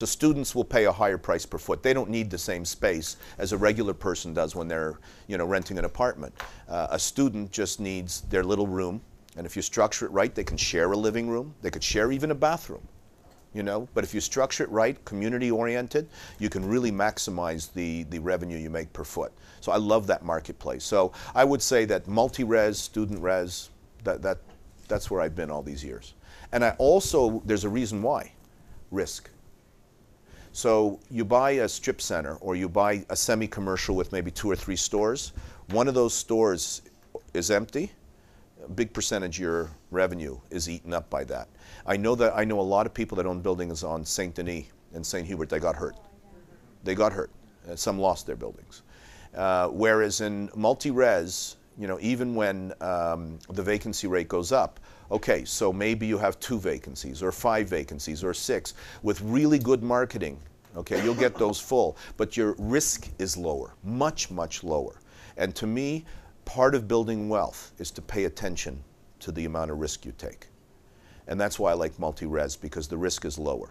The students will pay a higher price per foot. They don't need the same space as a regular person does when they're, you know, renting an apartment. Uh, a student just needs their little room, and if you structure it right, they can share a living room. They could share even a bathroom, you know. But if you structure it right, community oriented, you can really maximize the the revenue you make per foot. So I love that marketplace. So I would say that multi-res, student res, that that that's where I've been all these years. And I also there's a reason why, risk so you buy a strip center or you buy a semi-commercial with maybe two or three stores. One of those stores is empty. A big percentage of your revenue is eaten up by that. I know that I know a lot of people that own buildings on Saint Denis and Saint Hubert. They got hurt. They got hurt. Some lost their buildings. Uh, whereas in multi-res, you know, even when um, the vacancy rate goes up, okay, so maybe you have two vacancies or five vacancies or six with really good marketing. Okay, you'll get those full, but your risk is lower, much, much lower. And to me, part of building wealth is to pay attention to the amount of risk you take. And that's why I like multi-res because the risk is lower.